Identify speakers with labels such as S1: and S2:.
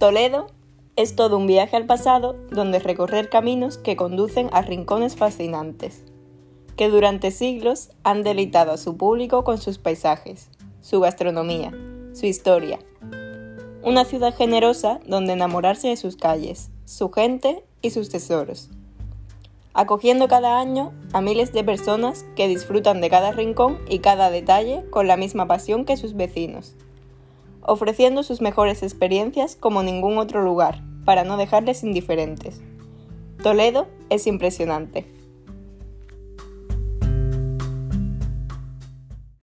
S1: Toledo es todo un viaje al pasado donde recorrer caminos que conducen a rincones fascinantes, que durante siglos han deleitado a su público con sus paisajes, su gastronomía, su historia. Una ciudad generosa donde enamorarse de sus calles, su gente y sus tesoros. Acogiendo cada año a miles de personas que disfrutan de cada rincón y cada detalle con la misma pasión que sus vecinos ofreciendo sus mejores experiencias como ningún otro lugar, para no dejarles indiferentes. Toledo es impresionante.